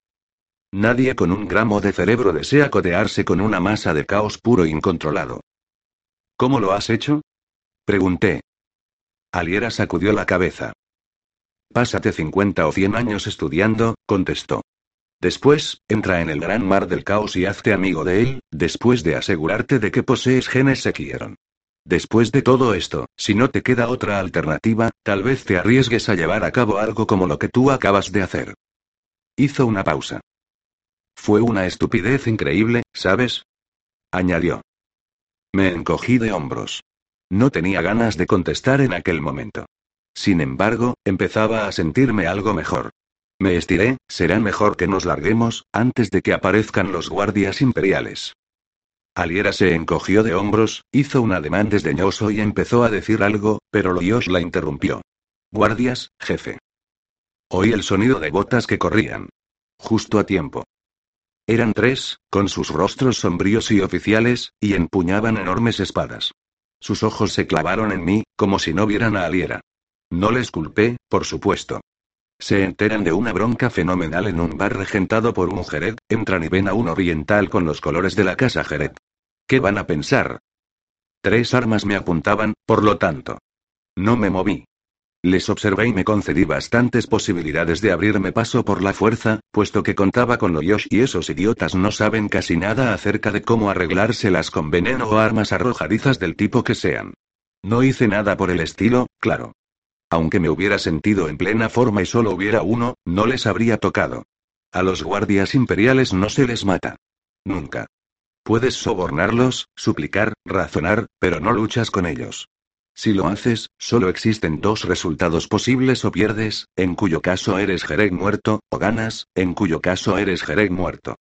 Nadie con un gramo de cerebro desea codearse con una masa de caos puro e incontrolado. ¿Cómo lo has hecho? Pregunté. Aliera sacudió la cabeza. Pásate 50 o 100 años estudiando, contestó. Después, entra en el gran mar del caos y hazte amigo de él, después de asegurarte de que posees genes Sekieron. Después de todo esto, si no te queda otra alternativa, tal vez te arriesgues a llevar a cabo algo como lo que tú acabas de hacer. Hizo una pausa. Fue una estupidez increíble, ¿sabes? añadió. Me encogí de hombros. No tenía ganas de contestar en aquel momento. Sin embargo, empezaba a sentirme algo mejor. Me estiré, será mejor que nos larguemos, antes de que aparezcan los guardias imperiales. Aliera se encogió de hombros, hizo un ademán desdeñoso y empezó a decir algo, pero Loyosh la interrumpió. Guardias, jefe. Oí el sonido de botas que corrían. Justo a tiempo. Eran tres, con sus rostros sombríos y oficiales, y empuñaban enormes espadas. Sus ojos se clavaron en mí, como si no vieran a Aliera. No les culpé, por supuesto. Se enteran de una bronca fenomenal en un bar regentado por un Jerez, entran y ven a un oriental con los colores de la casa Jerez. ¿Qué van a pensar? Tres armas me apuntaban, por lo tanto. No me moví. Les observé y me concedí bastantes posibilidades de abrirme paso por la fuerza, puesto que contaba con Loyosh y esos idiotas no saben casi nada acerca de cómo arreglárselas con veneno o armas arrojadizas del tipo que sean. No hice nada por el estilo, claro. Aunque me hubiera sentido en plena forma y solo hubiera uno, no les habría tocado. A los guardias imperiales no se les mata. Nunca. Puedes sobornarlos, suplicar, razonar, pero no luchas con ellos. Si lo haces, solo existen dos resultados posibles o pierdes, en cuyo caso eres Jereg muerto, o ganas, en cuyo caso eres Jereg muerto.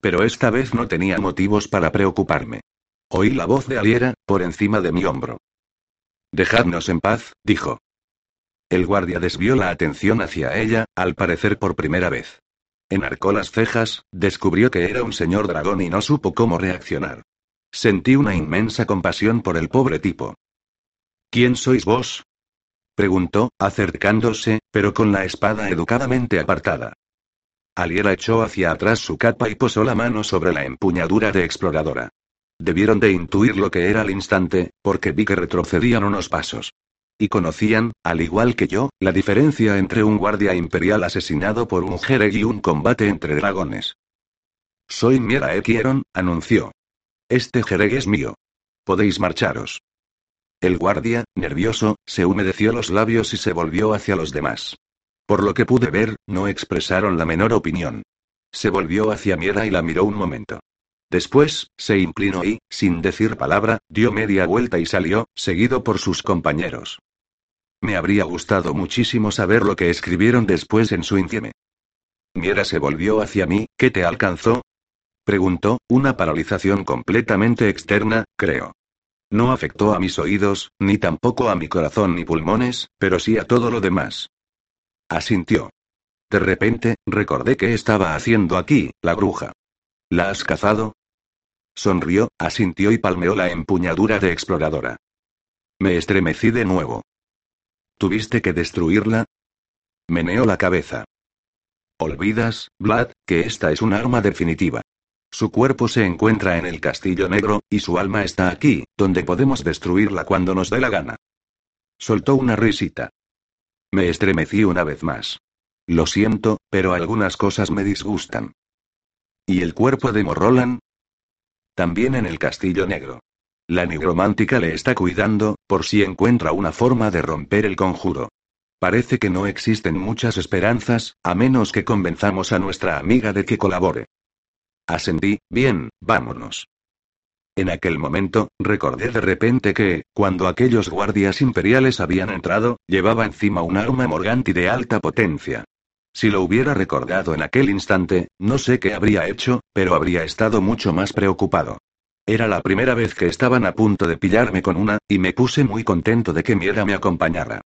Pero esta vez no tenía motivos para preocuparme. Oí la voz de Aliera, por encima de mi hombro. Dejadnos en paz, dijo. El guardia desvió la atención hacia ella, al parecer por primera vez. Enarcó las cejas, descubrió que era un señor dragón y no supo cómo reaccionar. Sentí una inmensa compasión por el pobre tipo. ¿Quién sois vos? preguntó, acercándose, pero con la espada educadamente apartada. Aliera echó hacia atrás su capa y posó la mano sobre la empuñadura de exploradora. Debieron de intuir lo que era al instante, porque vi que retrocedían unos pasos. Y conocían, al igual que yo, la diferencia entre un guardia imperial asesinado por un Jereg y un combate entre dragones. Soy Miera Ekieron, anunció. Este Jereg es mío. Podéis marcharos. El guardia, nervioso, se humedeció los labios y se volvió hacia los demás. Por lo que pude ver, no expresaron la menor opinión. Se volvió hacia Miera y la miró un momento. Después, se inclinó y, sin decir palabra, dio media vuelta y salió, seguido por sus compañeros. Me habría gustado muchísimo saber lo que escribieron después en su intieme. Miera se volvió hacia mí, ¿qué te alcanzó? Preguntó, una paralización completamente externa, creo. No afectó a mis oídos, ni tampoco a mi corazón ni pulmones, pero sí a todo lo demás. Asintió. De repente, recordé qué estaba haciendo aquí, la bruja. ¿La has cazado? Sonrió, asintió y palmeó la empuñadura de exploradora. Me estremecí de nuevo. ¿Tuviste que destruirla? Meneó la cabeza. Olvidas, Vlad, que esta es un arma definitiva. Su cuerpo se encuentra en el castillo negro, y su alma está aquí, donde podemos destruirla cuando nos dé la gana. Soltó una risita. Me estremecí una vez más. Lo siento, pero algunas cosas me disgustan. ¿Y el cuerpo de Morrolan? También en el Castillo Negro. La nigromántica le está cuidando, por si encuentra una forma de romper el conjuro. Parece que no existen muchas esperanzas, a menos que convenzamos a nuestra amiga de que colabore. Ascendí, bien, vámonos. En aquel momento, recordé de repente que, cuando aquellos guardias imperiales habían entrado, llevaba encima un arma morganti de alta potencia. Si lo hubiera recordado en aquel instante, no sé qué habría hecho, pero habría estado mucho más preocupado. Era la primera vez que estaban a punto de pillarme con una, y me puse muy contento de que Miera me acompañara.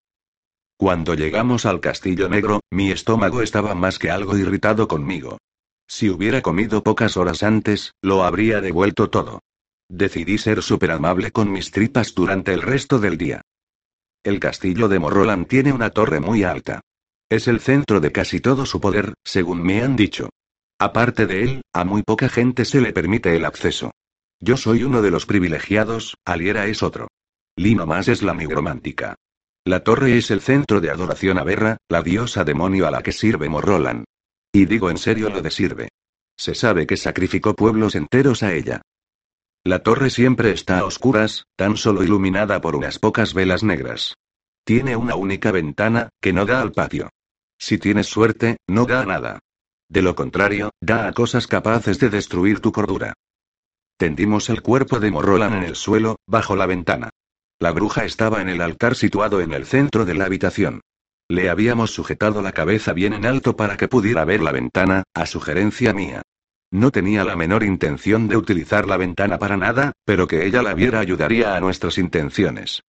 Cuando llegamos al Castillo Negro, mi estómago estaba más que algo irritado conmigo. Si hubiera comido pocas horas antes, lo habría devuelto todo. Decidí ser súper amable con mis tripas durante el resto del día. El castillo de Morroland tiene una torre muy alta. Es el centro de casi todo su poder, según me han dicho. Aparte de él, a muy poca gente se le permite el acceso. Yo soy uno de los privilegiados, Aliera es otro. Lino más es la nigromántica. La torre es el centro de adoración a Berra, la diosa demonio a la que sirve Morrolan. Y digo en serio lo de sirve. Se sabe que sacrificó pueblos enteros a ella. La torre siempre está a oscuras, tan solo iluminada por unas pocas velas negras. Tiene una única ventana, que no da al patio. Si tienes suerte, no da a nada. De lo contrario, da a cosas capaces de destruir tu cordura. Tendimos el cuerpo de Morrolan en el suelo, bajo la ventana. La bruja estaba en el altar situado en el centro de la habitación. Le habíamos sujetado la cabeza bien en alto para que pudiera ver la ventana, a sugerencia mía. No tenía la menor intención de utilizar la ventana para nada, pero que ella la viera ayudaría a nuestras intenciones.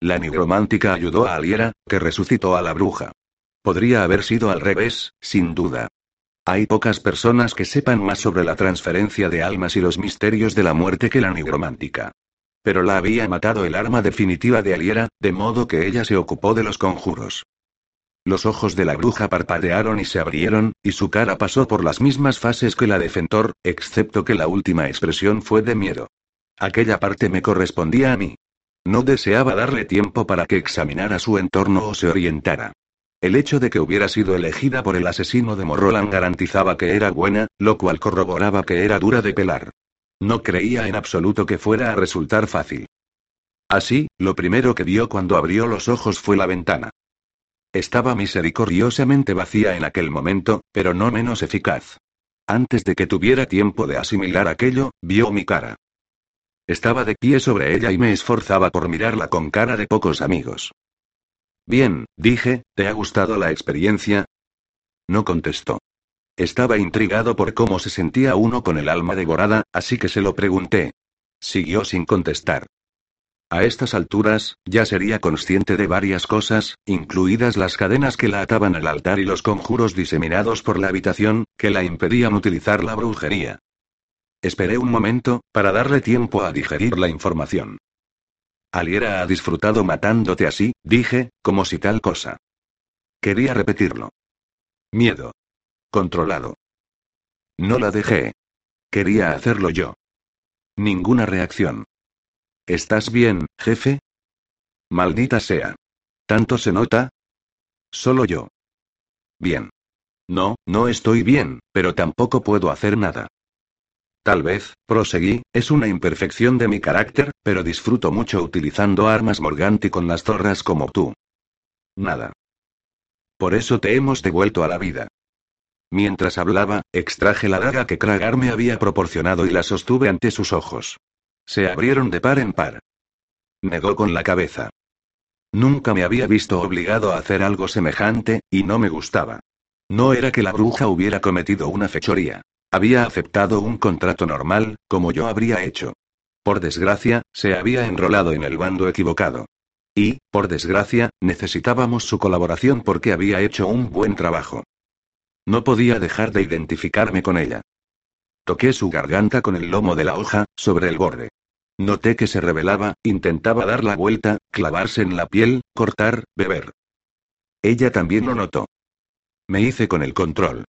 La nigromántica ayudó a Aliera, que resucitó a la bruja. Podría haber sido al revés, sin duda. Hay pocas personas que sepan más sobre la transferencia de almas y los misterios de la muerte que la nigromántica. Pero la había matado el arma definitiva de Aliera, de modo que ella se ocupó de los conjuros. Los ojos de la bruja parpadearon y se abrieron, y su cara pasó por las mismas fases que la de Fentor, excepto que la última expresión fue de miedo. Aquella parte me correspondía a mí. No deseaba darle tiempo para que examinara su entorno o se orientara. El hecho de que hubiera sido elegida por el asesino de Morrolan garantizaba que era buena, lo cual corroboraba que era dura de pelar. No creía en absoluto que fuera a resultar fácil. Así, lo primero que vio cuando abrió los ojos fue la ventana. Estaba misericordiosamente vacía en aquel momento, pero no menos eficaz. Antes de que tuviera tiempo de asimilar aquello, vio mi cara. Estaba de pie sobre ella y me esforzaba por mirarla con cara de pocos amigos. Bien, dije, ¿te ha gustado la experiencia? No contestó. Estaba intrigado por cómo se sentía uno con el alma devorada, así que se lo pregunté. Siguió sin contestar. A estas alturas, ya sería consciente de varias cosas, incluidas las cadenas que la ataban al altar y los conjuros diseminados por la habitación, que la impedían utilizar la brujería. Esperé un momento, para darle tiempo a digerir la información. Aliera ha disfrutado matándote así, dije, como si tal cosa. Quería repetirlo. Miedo. Controlado. No la dejé. Quería hacerlo yo. Ninguna reacción. ¿Estás bien, jefe? Maldita sea. ¿Tanto se nota? Solo yo. Bien. No, no estoy bien, pero tampoco puedo hacer nada. Tal vez, proseguí, es una imperfección de mi carácter, pero disfruto mucho utilizando armas Morganti con las zorras como tú. Nada. Por eso te hemos devuelto a la vida. Mientras hablaba, extraje la daga que Kragar me había proporcionado y la sostuve ante sus ojos. Se abrieron de par en par. Negó con la cabeza. Nunca me había visto obligado a hacer algo semejante, y no me gustaba. No era que la bruja hubiera cometido una fechoría. Había aceptado un contrato normal, como yo habría hecho. Por desgracia, se había enrolado en el bando equivocado. Y, por desgracia, necesitábamos su colaboración porque había hecho un buen trabajo. No podía dejar de identificarme con ella. Toqué su garganta con el lomo de la hoja, sobre el borde. Noté que se revelaba, intentaba dar la vuelta, clavarse en la piel, cortar, beber. Ella también lo notó. Me hice con el control.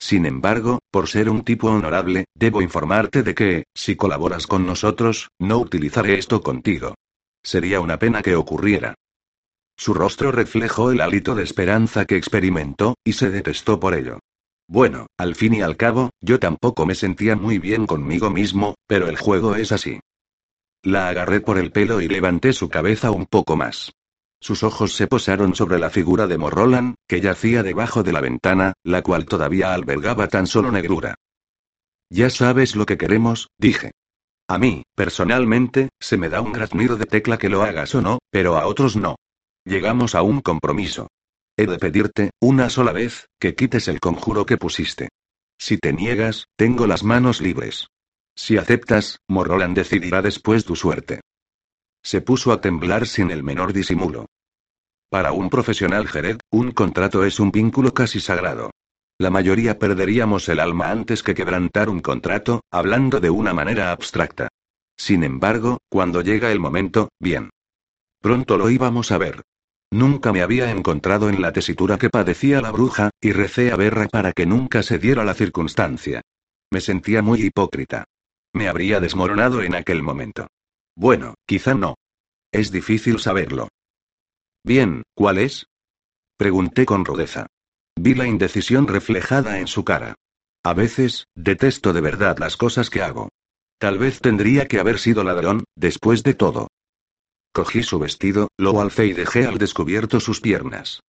Sin embargo, por ser un tipo honorable, debo informarte de que, si colaboras con nosotros, no utilizaré esto contigo. Sería una pena que ocurriera. Su rostro reflejó el hálito de esperanza que experimentó, y se detestó por ello. Bueno, al fin y al cabo, yo tampoco me sentía muy bien conmigo mismo, pero el juego es así. La agarré por el pelo y levanté su cabeza un poco más. Sus ojos se posaron sobre la figura de Morrolan, que yacía debajo de la ventana, la cual todavía albergaba tan solo negrura. Ya sabes lo que queremos, dije. A mí, personalmente, se me da un graznir de tecla que lo hagas o no, pero a otros no. Llegamos a un compromiso. He de pedirte, una sola vez, que quites el conjuro que pusiste. Si te niegas, tengo las manos libres. Si aceptas, Morroland decidirá después tu suerte. Se puso a temblar sin el menor disimulo. Para un profesional Jared, un contrato es un vínculo casi sagrado. La mayoría perderíamos el alma antes que quebrantar un contrato, hablando de una manera abstracta. Sin embargo, cuando llega el momento, bien. Pronto lo íbamos a ver. Nunca me había encontrado en la tesitura que padecía la bruja, y recé a verla para que nunca se diera la circunstancia. Me sentía muy hipócrita. Me habría desmoronado en aquel momento. Bueno, quizá no. Es difícil saberlo. Bien, ¿cuál es? Pregunté con rudeza. Vi la indecisión reflejada en su cara. A veces, detesto de verdad las cosas que hago. Tal vez tendría que haber sido ladrón, después de todo. Cogí su vestido, lo alcé y dejé al descubierto sus piernas.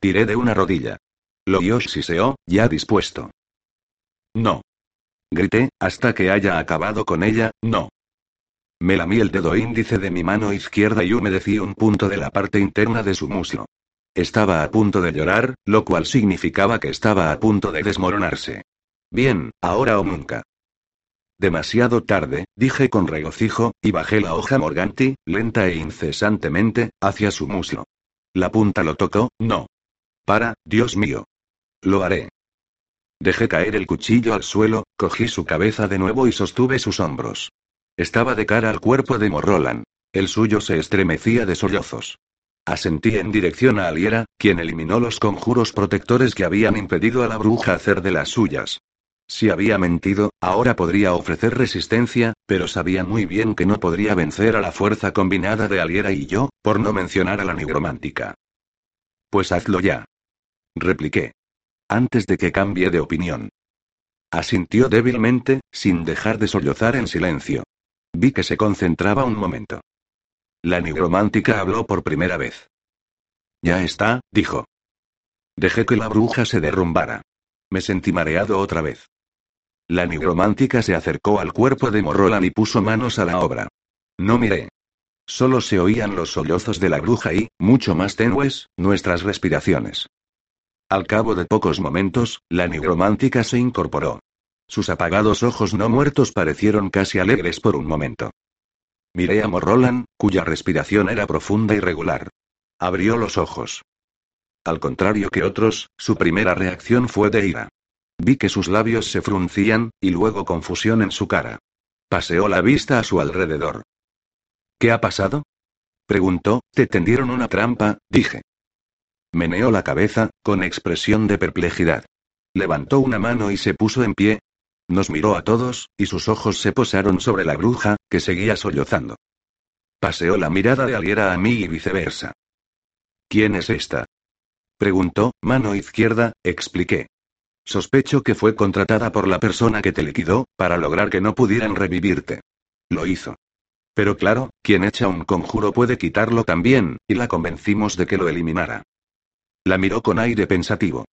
Tiré de una rodilla. Lo siseó, ya dispuesto. No. Grité, hasta que haya acabado con ella, no. Me lamí el dedo índice de mi mano izquierda y humedecí un punto de la parte interna de su muslo. Estaba a punto de llorar, lo cual significaba que estaba a punto de desmoronarse. Bien, ahora o nunca. Demasiado tarde, dije con regocijo, y bajé la hoja Morganti, lenta e incesantemente, hacia su muslo. La punta lo tocó, no. Para, Dios mío. Lo haré. Dejé caer el cuchillo al suelo, cogí su cabeza de nuevo y sostuve sus hombros. Estaba de cara al cuerpo de Morrolan. El suyo se estremecía de sollozos. Asentí en dirección a Aliera, quien eliminó los conjuros protectores que habían impedido a la bruja hacer de las suyas. Si había mentido, ahora podría ofrecer resistencia, pero sabía muy bien que no podría vencer a la fuerza combinada de Aliera y yo, por no mencionar a la nigromántica. Pues hazlo ya. Repliqué. Antes de que cambie de opinión. Asintió débilmente, sin dejar de sollozar en silencio. Vi que se concentraba un momento. La nigromántica habló por primera vez. Ya está, dijo. Dejé que la bruja se derrumbara. Me sentí mareado otra vez. La nigromántica se acercó al cuerpo de Morrolan y puso manos a la obra. No miré. Solo se oían los sollozos de la bruja y, mucho más tenues, nuestras respiraciones. Al cabo de pocos momentos, la nigromántica se incorporó. Sus apagados ojos no muertos parecieron casi alegres por un momento. Miré a Morrolan, cuya respiración era profunda y regular. Abrió los ojos. Al contrario que otros, su primera reacción fue de ira. Vi que sus labios se fruncían, y luego confusión en su cara. Paseó la vista a su alrededor. ¿Qué ha pasado? Preguntó, te tendieron una trampa, dije. Meneó la cabeza, con expresión de perplejidad. Levantó una mano y se puso en pie. Nos miró a todos, y sus ojos se posaron sobre la bruja, que seguía sollozando. Paseó la mirada de Aliera a mí y viceversa. ¿Quién es esta? Preguntó, mano izquierda, expliqué. Sospecho que fue contratada por la persona que te liquidó, para lograr que no pudieran revivirte. Lo hizo. Pero claro, quien echa un conjuro puede quitarlo también, y la convencimos de que lo eliminara. La miró con aire pensativo.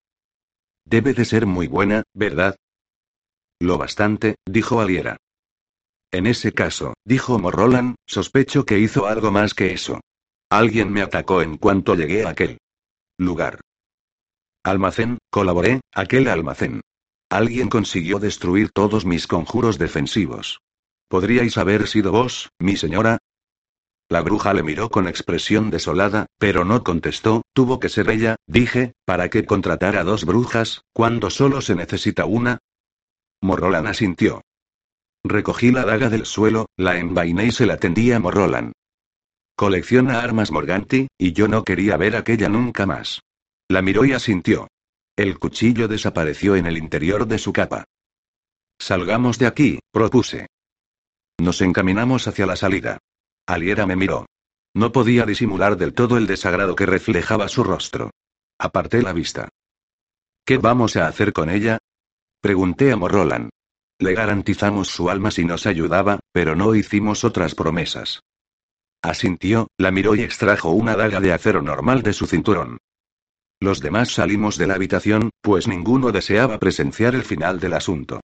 Debe de ser muy buena, ¿verdad? Lo bastante, dijo Aliera. En ese caso, dijo Morrolan, sospecho que hizo algo más que eso. Alguien me atacó en cuanto llegué a aquel lugar. Almacén, colaboré, aquel almacén. Alguien consiguió destruir todos mis conjuros defensivos. ¿Podríais haber sido vos, mi señora? La bruja le miró con expresión desolada, pero no contestó, tuvo que ser ella, dije, ¿para qué contratar a dos brujas, cuando solo se necesita una? Morrolan asintió. Recogí la daga del suelo, la envainé y se la tendí a Morrolan. Colecciona armas Morganti, y yo no quería ver aquella nunca más. La miró y asintió. El cuchillo desapareció en el interior de su capa. Salgamos de aquí, propuse. Nos encaminamos hacia la salida. Aliera me miró. No podía disimular del todo el desagrado que reflejaba su rostro. Aparté la vista. ¿Qué vamos a hacer con ella? Pregunté a Morrolan. Le garantizamos su alma si nos ayudaba, pero no hicimos otras promesas. Asintió, la miró y extrajo una daga de acero normal de su cinturón. Los demás salimos de la habitación, pues ninguno deseaba presenciar el final del asunto.